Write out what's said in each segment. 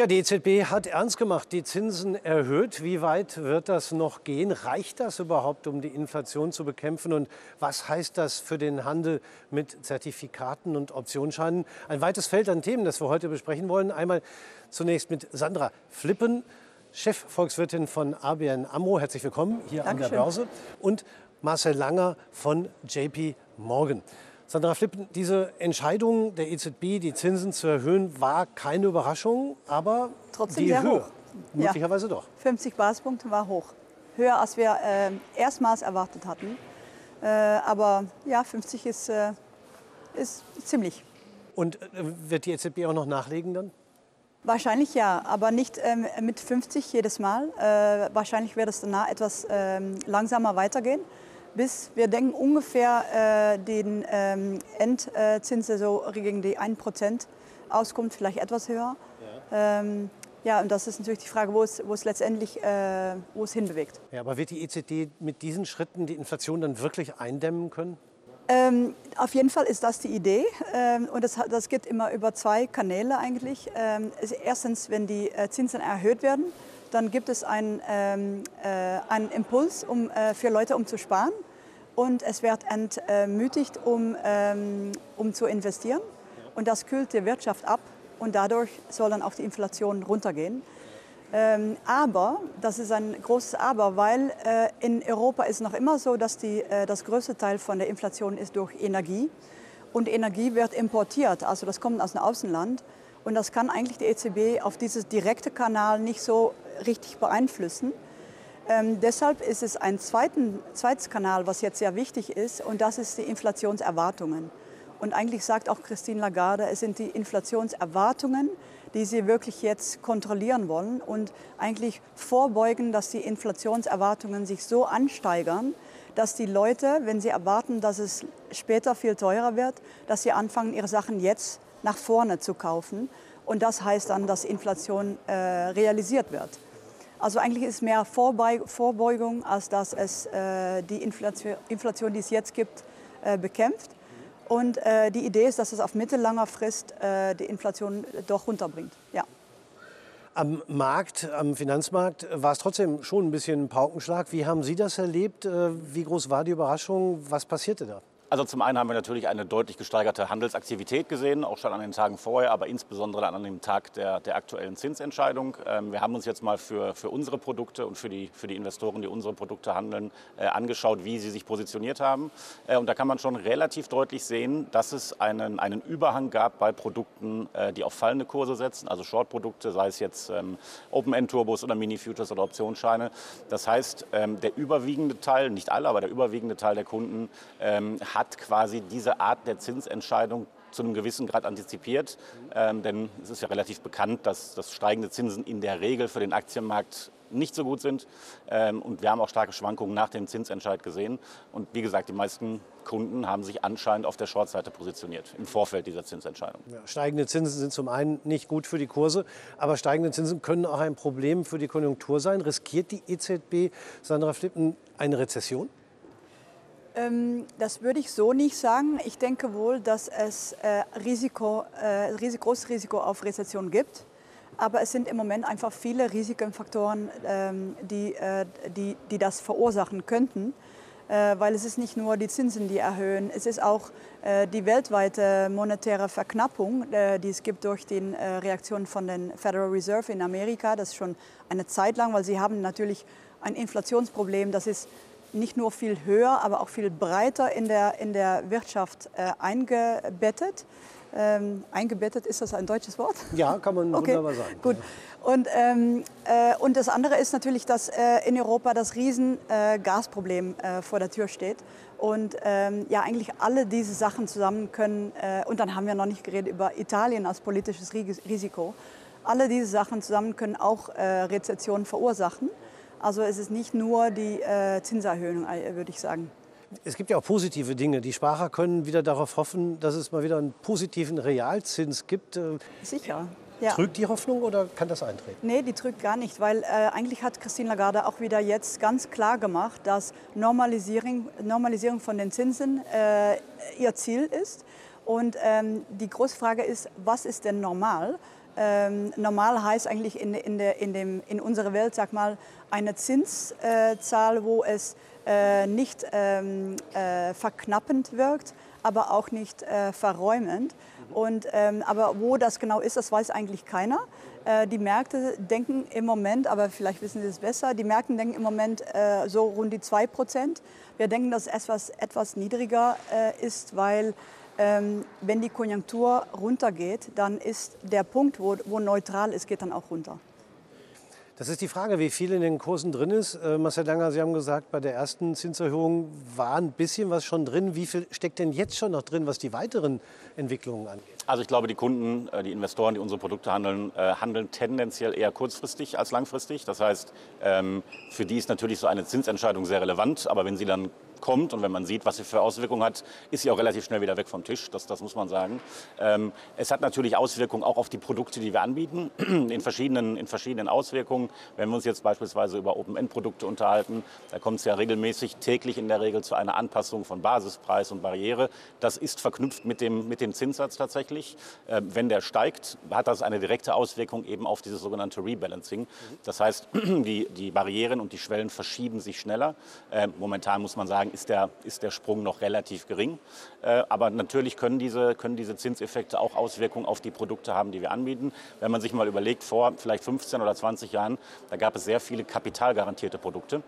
Ja, die EZB hat ernst gemacht, die Zinsen erhöht. Wie weit wird das noch gehen? Reicht das überhaupt, um die Inflation zu bekämpfen? Und was heißt das für den Handel mit Zertifikaten und Optionsscheinen? Ein weites Feld an Themen, das wir heute besprechen wollen. Einmal zunächst mit Sandra Flippen, Chefvolkswirtin von ABN AMRO. Herzlich willkommen hier Dankeschön. an der Börse. Und Marcel Langer von JP Morgan. Sandra Flippen, diese Entscheidung der EZB, die Zinsen zu erhöhen, war keine Überraschung, aber Trotzdem die sehr Höhe hoch. möglicherweise ja. doch. 50 Basispunkte war hoch. Höher, als wir äh, erstmals erwartet hatten. Äh, aber ja, 50 ist, äh, ist ziemlich. Und äh, wird die EZB auch noch nachlegen dann? Wahrscheinlich ja, aber nicht ähm, mit 50 jedes Mal. Äh, wahrscheinlich wird es danach etwas ähm, langsamer weitergehen bis wir denken ungefähr äh, den ähm, Endzins so gegen die 1% auskommt, vielleicht etwas höher. Ja. Ähm, ja, und das ist natürlich die Frage, wo es, wo es letztendlich äh, wo es hinbewegt. Ja, aber wird die EZB mit diesen Schritten die Inflation dann wirklich eindämmen können? Ähm, auf jeden Fall ist das die Idee ähm, und das, das geht immer über zwei Kanäle eigentlich. Ähm, erstens, wenn die äh, Zinsen erhöht werden, dann gibt es einen, ähm, äh, einen Impuls um, äh, für Leute, um zu sparen. Und es wird entmütigt, um, ähm, um zu investieren. Und das kühlt die Wirtschaft ab und dadurch soll dann auch die Inflation runtergehen. Ähm, aber, das ist ein großes Aber, weil äh, in Europa ist noch immer so, dass die, äh, das größte Teil von der Inflation ist durch Energie. Und Energie wird importiert, also das kommt aus dem Außenland. Und das kann eigentlich die EZB auf dieses direkte Kanal nicht so richtig beeinflussen. Ähm, deshalb ist es ein zweiten, zweites Kanal, was jetzt sehr wichtig ist, und das ist die Inflationserwartungen. Und eigentlich sagt auch Christine Lagarde, es sind die Inflationserwartungen, die sie wirklich jetzt kontrollieren wollen und eigentlich vorbeugen, dass die Inflationserwartungen sich so ansteigern, dass die Leute, wenn sie erwarten, dass es später viel teurer wird, dass sie anfangen, ihre Sachen jetzt nach vorne zu kaufen. Und das heißt dann, dass Inflation äh, realisiert wird. Also eigentlich ist mehr Vorbeugung, als dass es äh, die Inflation, Inflation, die es jetzt gibt, äh, bekämpft. Und äh, die Idee ist, dass es auf mittellanger Frist äh, die Inflation doch runterbringt. Ja. Am Markt, am Finanzmarkt war es trotzdem schon ein bisschen ein Paukenschlag. Wie haben Sie das erlebt? Äh, wie groß war die Überraschung? Was passierte da? Also zum einen haben wir natürlich eine deutlich gesteigerte Handelsaktivität gesehen, auch schon an den Tagen vorher, aber insbesondere an dem Tag der, der aktuellen Zinsentscheidung. Ähm, wir haben uns jetzt mal für, für unsere Produkte und für die, für die Investoren, die unsere Produkte handeln, äh, angeschaut, wie sie sich positioniert haben. Äh, und da kann man schon relativ deutlich sehen, dass es einen, einen Überhang gab bei Produkten, äh, die auf fallende Kurse setzen, also Short-Produkte, sei es jetzt ähm, Open-End-Turbos oder Mini-Futures oder Optionsscheine. Das heißt, ähm, der überwiegende Teil, nicht alle, aber der überwiegende Teil der Kunden ähm, hat hat quasi diese Art der Zinsentscheidung zu einem gewissen Grad antizipiert. Ähm, denn es ist ja relativ bekannt, dass, dass steigende Zinsen in der Regel für den Aktienmarkt nicht so gut sind. Ähm, und wir haben auch starke Schwankungen nach dem Zinsentscheid gesehen. Und wie gesagt, die meisten Kunden haben sich anscheinend auf der Shortseite positioniert im Vorfeld dieser Zinsentscheidung. Ja, steigende Zinsen sind zum einen nicht gut für die Kurse, aber steigende Zinsen können auch ein Problem für die Konjunktur sein. Riskiert die EZB, Sandra Flippen, eine Rezession? Ähm, das würde ich so nicht sagen. Ich denke wohl, dass es äh, Risiko, äh, großes Risiko auf Rezession gibt. Aber es sind im Moment einfach viele Risikofaktoren, ähm, die, äh, die, die das verursachen könnten. Weil es ist nicht nur die Zinsen, die erhöhen, es ist auch die weltweite monetäre Verknappung, die es gibt durch die Reaktion von den Federal Reserve in Amerika. Das ist schon eine Zeit lang, weil sie haben natürlich ein Inflationsproblem, das ist nicht nur viel höher, aber auch viel breiter in der, in der Wirtschaft äh, eingebettet. Ähm, eingebettet, ist das ein deutsches Wort? Ja, kann man okay. wunderbar sagen. Gut. Und, ähm, äh, und das andere ist natürlich, dass äh, in Europa das riesen äh, Gasproblem äh, vor der Tür steht. Und ähm, ja, eigentlich alle diese Sachen zusammen können, äh, und dann haben wir noch nicht geredet über Italien als politisches Risiko, alle diese Sachen zusammen können auch Rezessionen verursachen. Also es ist nicht nur die äh, Zinserhöhung, äh, würde ich sagen. Es gibt ja auch positive Dinge. Die Sparer können wieder darauf hoffen, dass es mal wieder einen positiven Realzins gibt. Äh, Sicher. Ja. Trügt die Hoffnung oder kann das eintreten? Nee, die trügt gar nicht, weil äh, eigentlich hat Christine Lagarde auch wieder jetzt ganz klar gemacht, dass Normalisierung, Normalisierung von den Zinsen äh, ihr Ziel ist. Und ähm, die große Frage ist, was ist denn normal? Ähm, normal heißt eigentlich in, in, der, in, dem, in unserer Welt, sag mal, eine Zinszahl, wo es äh, nicht ähm, äh, verknappend wirkt, aber auch nicht äh, verräumend. Und, ähm, aber wo das genau ist, das weiß eigentlich keiner. Äh, die Märkte denken im Moment, aber vielleicht wissen Sie es besser, die Märkte denken im Moment äh, so rund die 2 Prozent. Wir denken, dass es etwas, etwas niedriger äh, ist, weil wenn die Konjunktur runtergeht, dann ist der Punkt, wo, wo neutral ist, geht dann auch runter. Das ist die Frage, wie viel in den Kursen drin ist. Äh, Marcel Danger, Sie haben gesagt, bei der ersten Zinserhöhung war ein bisschen was schon drin. Wie viel steckt denn jetzt schon noch drin, was die weiteren Entwicklungen angeht? Also ich glaube, die Kunden, äh, die Investoren, die unsere Produkte handeln, äh, handeln tendenziell eher kurzfristig als langfristig. Das heißt, ähm, für die ist natürlich so eine Zinsentscheidung sehr relevant. Aber wenn sie dann kommt und wenn man sieht, was sie für Auswirkungen hat, ist sie auch relativ schnell wieder weg vom Tisch. Das, das muss man sagen. Ähm, es hat natürlich Auswirkungen auch auf die Produkte, die wir anbieten, in verschiedenen, in verschiedenen Auswirkungen. Wenn wir uns jetzt beispielsweise über Open-End-Produkte unterhalten, da kommt es ja regelmäßig täglich in der Regel zu einer Anpassung von Basispreis und Barriere. Das ist verknüpft mit dem, mit dem Zinssatz tatsächlich. Ähm, wenn der steigt, hat das eine direkte Auswirkung eben auf dieses sogenannte Rebalancing. Das heißt, die, die Barrieren und die Schwellen verschieben sich schneller. Ähm, momentan muss man sagen, ist der, ist der Sprung noch relativ gering. Äh, aber natürlich können diese, können diese Zinseffekte auch Auswirkungen auf die Produkte haben, die wir anbieten. Wenn man sich mal überlegt, vor vielleicht 15 oder 20 Jahren, da gab es sehr viele kapitalgarantierte Produkte.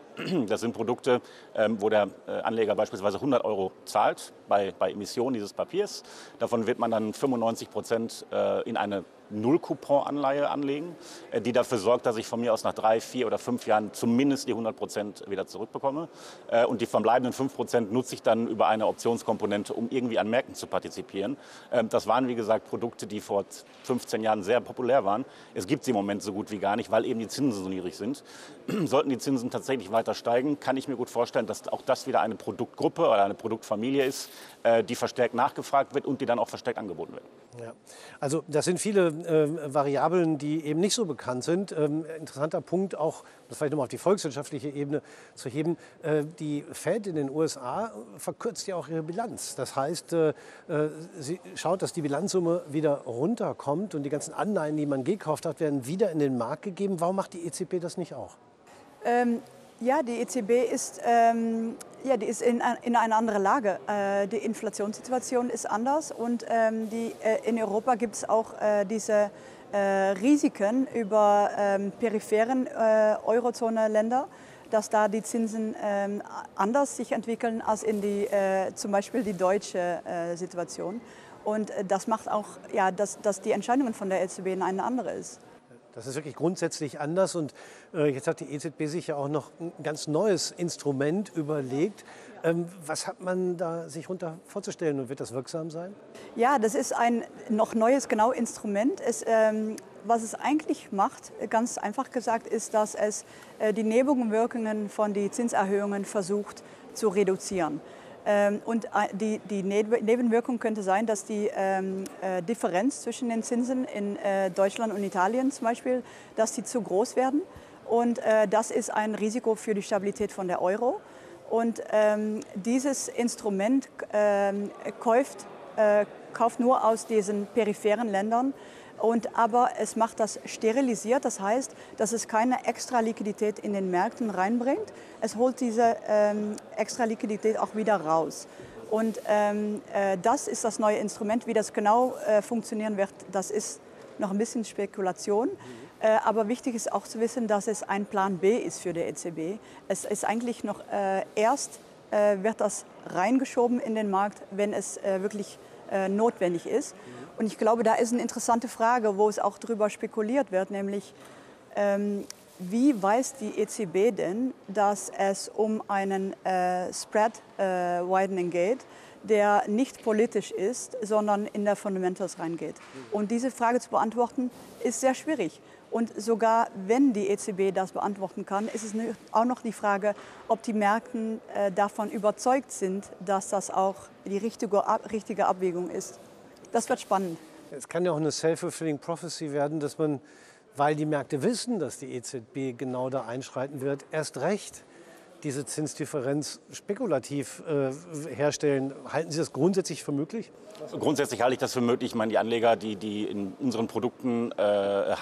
Das sind Produkte, ähm, wo der äh, Anleger beispielsweise 100 Euro zahlt bei, bei Emission dieses Papiers. Davon wird man dann 95 Prozent äh, in eine Null-Coupon-Anleihe anlegen, äh, die dafür sorgt, dass ich von mir aus nach drei, vier oder fünf Jahren zumindest die 100 Prozent wieder zurückbekomme. Äh, und die verbleibenden 5 Prozent nutze ich dann über eine Optionskomponente, um irgendwie an Märkten zu partizipieren. Ähm, das waren, wie gesagt, Produkte, die vor 15 Jahren sehr populär waren. Es gibt sie im Moment so gut wie gar nicht, weil eben die Zinsen so niedrig sind. Sollten die Zinsen tatsächlich weiter steigen, kann ich mir gut vorstellen, dass auch das wieder eine Produktgruppe oder eine Produktfamilie ist, äh, die verstärkt nachgefragt wird und die dann auch verstärkt angeboten wird. Ja. Also das sind viele äh, Variablen, die eben nicht so bekannt sind. Ähm, interessanter Punkt auch, das vielleicht nochmal auf die volkswirtschaftliche Ebene zu heben, äh, die Fed in den USA verkürzt ja auch ihre Bilanz. Das heißt, äh, äh, sie schaut, dass die Bilanzsumme wieder runterkommt und die ganzen Anleihen, die man gekauft hat, werden wieder in den Markt gegeben. Warum macht die EZB das nicht auch? Ähm, ja, die EZB ist, ähm, ja, die ist in, in einer anderen Lage. Äh, die Inflationssituation ist anders und ähm, die, äh, in Europa gibt es auch äh, diese äh, Risiken über ähm, peripheren äh, Eurozone-Länder, dass da die Zinsen ähm, anders sich entwickeln als in die, äh, zum Beispiel die deutsche Situation. Und das macht auch, ja, dass, dass die Entscheidungen von der EZB eine andere ist. Das ist wirklich grundsätzlich anders. Und äh, jetzt hat die EZB sich ja auch noch ein ganz neues Instrument überlegt. Ähm, was hat man da sich runter vorzustellen und wird das wirksam sein? Ja, das ist ein noch neues genau Instrument. Es, ähm, was es eigentlich macht, ganz einfach gesagt, ist, dass es äh, die Nebenwirkungen von den Zinserhöhungen versucht zu reduzieren. Ähm, und äh, die, Nebenwirkung könnte sein, dass die ähm, äh, Differenz zwischen den Zinsen in äh, Deutschland und Italien zum Beispiel, dass die zu groß werden. Und das ist ein Risiko für die Stabilität von der Euro. Und ähm, dieses Instrument kauft, kauft nur aus diesen peripheren Ländern und, aber es macht das sterilisiert, das heißt, dass es keine extra Liquidität in den Märkten reinbringt. Es holt diese ähm, extra Liquidität auch wieder raus. Und ähm, äh, das ist das neue Instrument. Wie das genau äh, funktionieren wird, das ist noch ein bisschen Spekulation. Äh, aber wichtig ist auch zu wissen, dass es ein Plan B ist für die EZB. Es ist eigentlich noch äh, erst äh, wird das reingeschoben in den Markt, wenn es äh, wirklich notwendig ist. Und ich glaube, da ist eine interessante Frage, wo es auch darüber spekuliert wird, nämlich ähm, wie weiß die EZB denn, dass es um einen äh, Spread äh, Widening geht, der nicht politisch ist, sondern in der Fundamentals reingeht? Und diese Frage zu beantworten, ist sehr schwierig. Und sogar wenn die EZB das beantworten kann, ist es auch noch die Frage, ob die Märkte äh, davon überzeugt sind, dass das auch die richtige, richtige Abwägung ist. Das wird spannend. Es kann ja auch eine self-fulfilling prophecy werden, dass man, weil die Märkte wissen, dass die EZB genau da einschreiten wird, erst recht diese Zinsdifferenz spekulativ äh, herstellen. Halten Sie das grundsätzlich für möglich? Grundsätzlich halte ich das für möglich. Ich meine, die Anleger, die, die in unseren Produkten äh,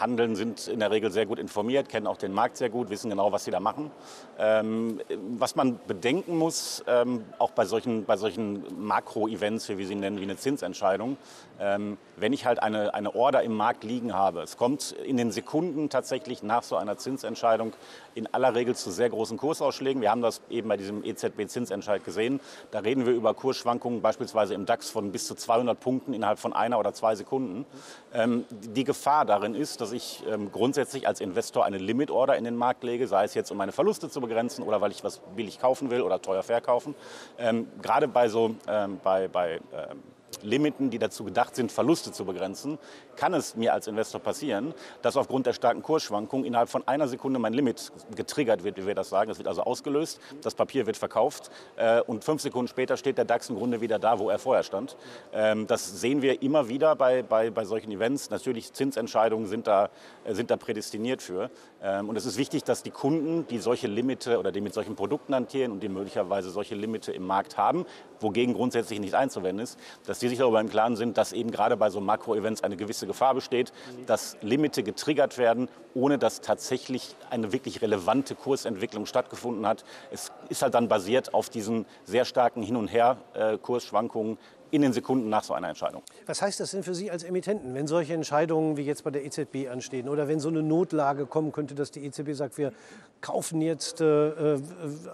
handeln, sind in der Regel sehr gut informiert, kennen auch den Markt sehr gut, wissen genau, was sie da machen. Ähm, was man bedenken muss, ähm, auch bei solchen, bei solchen Makro-Events, wie wir sie nennen, wie eine Zinsentscheidung, ähm, wenn ich halt eine, eine Order im Markt liegen habe, es kommt in den Sekunden tatsächlich nach so einer Zinsentscheidung in aller Regel zu sehr großen Kursausschlägen. Wir haben das eben bei diesem EZB-Zinsentscheid gesehen. Da reden wir über Kursschwankungen beispielsweise im DAX von bis zu 200 Punkten innerhalb von einer oder zwei Sekunden. Ähm, die Gefahr darin ist, dass ich ähm, grundsätzlich als Investor eine Limit-Order in den Markt lege, sei es jetzt um meine Verluste zu begrenzen oder weil ich was billig kaufen will oder teuer verkaufen. Ähm, gerade bei so ähm, bei, bei ähm, Limiten, die dazu gedacht sind, Verluste zu begrenzen, kann es mir als Investor passieren, dass aufgrund der starken Kursschwankungen innerhalb von einer Sekunde mein Limit getriggert wird, wie wir das sagen. Es wird also ausgelöst, das Papier wird verkauft äh, und fünf Sekunden später steht der DAX im Grunde wieder da, wo er vorher stand. Ähm, das sehen wir immer wieder bei, bei, bei solchen Events. Natürlich Zinsentscheidungen sind da, äh, sind da prädestiniert für. Ähm, und es ist wichtig, dass die Kunden, die solche Limite oder die mit solchen Produkten hantieren und die möglicherweise solche Limite im Markt haben, wogegen grundsätzlich nicht einzuwenden ist, dass die sich darüber im Klaren sind, dass eben gerade bei so Makro-Events eine gewisse Gefahr besteht, dass Limite getriggert werden, ohne dass tatsächlich eine wirklich relevante Kursentwicklung stattgefunden hat. Es ist halt dann basiert auf diesen sehr starken Hin- und Her-Kursschwankungen, in den Sekunden nach so einer Entscheidung. Was heißt das denn für Sie als Emittenten, wenn solche Entscheidungen wie jetzt bei der EZB anstehen oder wenn so eine Notlage kommen könnte, dass die EZB sagt, wir kaufen jetzt äh, äh,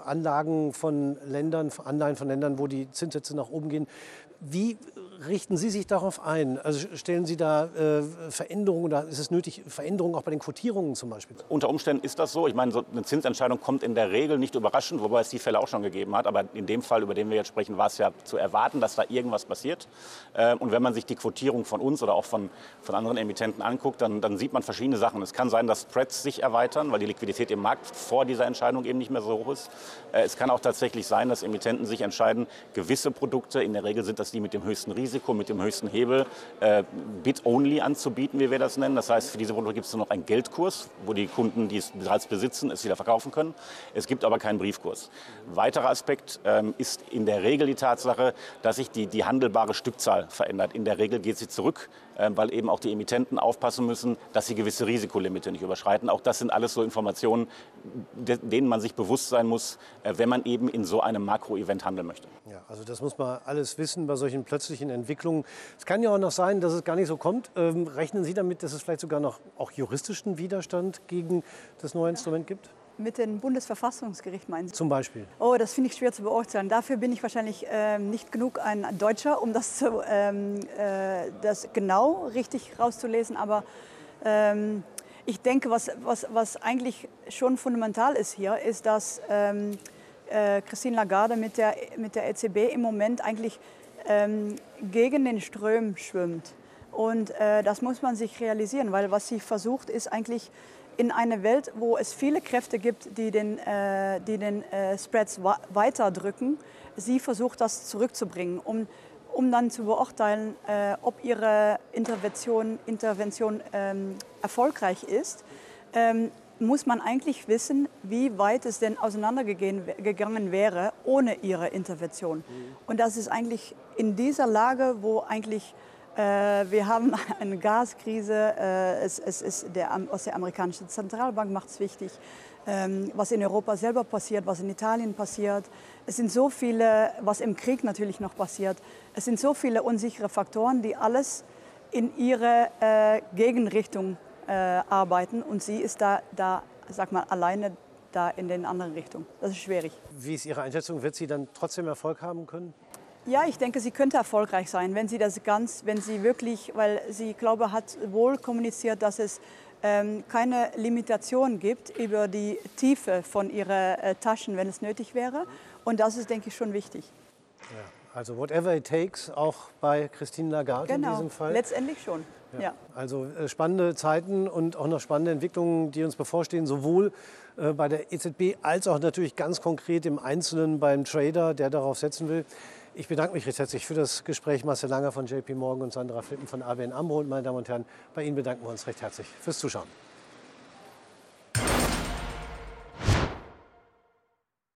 Anlagen von Ländern, Anleihen von Ländern, wo die Zinssätze nach oben gehen. Wie richten Sie sich darauf ein? Also stellen Sie da äh, Veränderungen oder ist es nötig, Veränderungen auch bei den Quotierungen zum Beispiel? Unter Umständen ist das so. Ich meine, so eine Zinsentscheidung kommt in der Regel nicht überraschend, wobei es die Fälle auch schon gegeben hat. Aber in dem Fall, über den wir jetzt sprechen, war es ja zu erwarten, dass da irgendwas passiert. Äh, und wenn man sich die Quotierung von uns oder auch von, von anderen Emittenten anguckt, dann, dann sieht man verschiedene Sachen. Es kann sein, dass Spreads sich erweitern, weil die Liquidität im Markt vor dieser Entscheidung eben nicht mehr so hoch ist. Äh, es kann auch tatsächlich sein, dass Emittenten sich entscheiden, gewisse Produkte, in der Regel sind das die mit dem höchsten Risiko, mit dem höchsten Hebel, äh, Bit-only anzubieten, wie wir das nennen. Das heißt, für diese Produkte gibt es nur noch einen Geldkurs, wo die Kunden, die es bereits besitzen, es wieder verkaufen können. Es gibt aber keinen Briefkurs. Weiterer Aspekt ähm, ist in der Regel die Tatsache, dass sich die, die handelbare Stückzahl verändert. In der Regel geht sie zurück, weil eben auch die Emittenten aufpassen müssen, dass sie gewisse Risikolimite nicht überschreiten. Auch das sind alles so Informationen, denen man sich bewusst sein muss, äh, wenn man eben in so einem Makro-Event handeln möchte. Ja, also das muss man alles wissen bei solchen plötzlichen Entwicklungen. Es kann ja auch noch sein, dass es gar nicht so kommt. Ähm, rechnen Sie damit, dass es vielleicht sogar noch auch juristischen Widerstand gegen das neue Instrument gibt? Mit dem Bundesverfassungsgericht meinen Sie? Zum Beispiel. Oh, das finde ich schwer zu beurteilen. Dafür bin ich wahrscheinlich ähm, nicht genug ein Deutscher, um das, zu, ähm, äh, das genau richtig rauszulesen. Aber ähm, ich denke, was, was, was eigentlich schon fundamental ist hier, ist, dass ähm, äh, Christine Lagarde mit der, mit der EZB im Moment eigentlich ähm, gegen den Ström schwimmt. Und äh, das muss man sich realisieren, weil was sie versucht, ist eigentlich in einer Welt, wo es viele Kräfte gibt, die den, äh, die den äh, Spreads weiterdrücken, sie versucht, das zurückzubringen, um, um dann zu beurteilen, äh, ob ihre Intervention, Intervention ähm, erfolgreich ist. Ähm, muss man eigentlich wissen, wie weit es denn auseinandergegangen wäre ohne ihre Intervention. Und das ist eigentlich in dieser Lage, wo eigentlich wir haben eine Gaskrise, äh, es, es ist der, was der amerikanische Zentralbank macht es wichtig, ähm, was in Europa selber passiert, was in Italien passiert. Es sind so viele, was im Krieg natürlich noch passiert. Es sind so viele unsichere Faktoren, die alles in ihre äh, Gegenrichtung äh, arbeiten und sie ist da, da, sag mal, alleine da in den anderen Richtungen. Das ist schwierig. Wie ist Ihre Einschätzung? Wird sie dann trotzdem Erfolg haben können? Ja, ich denke, sie könnte erfolgreich sein, wenn sie das ganz, wenn sie wirklich, weil sie, glaube hat wohl kommuniziert, dass es ähm, keine Limitation gibt über die Tiefe von ihren äh, Taschen, wenn es nötig wäre. Und das ist, denke ich, schon wichtig. Ja, also whatever it takes, auch bei Christine Lagarde genau, in diesem Fall. Letztendlich schon. Ja. ja. Also äh, spannende Zeiten und auch noch spannende Entwicklungen, die uns bevorstehen, sowohl äh, bei der EZB als auch natürlich ganz konkret im Einzelnen beim Trader, der darauf setzen will. Ich bedanke mich recht herzlich für das Gespräch. Marcel Langer von JP Morgan und Sandra Flippen von ABN AMRO. Und meine Damen und Herren, bei Ihnen bedanken wir uns recht herzlich fürs Zuschauen.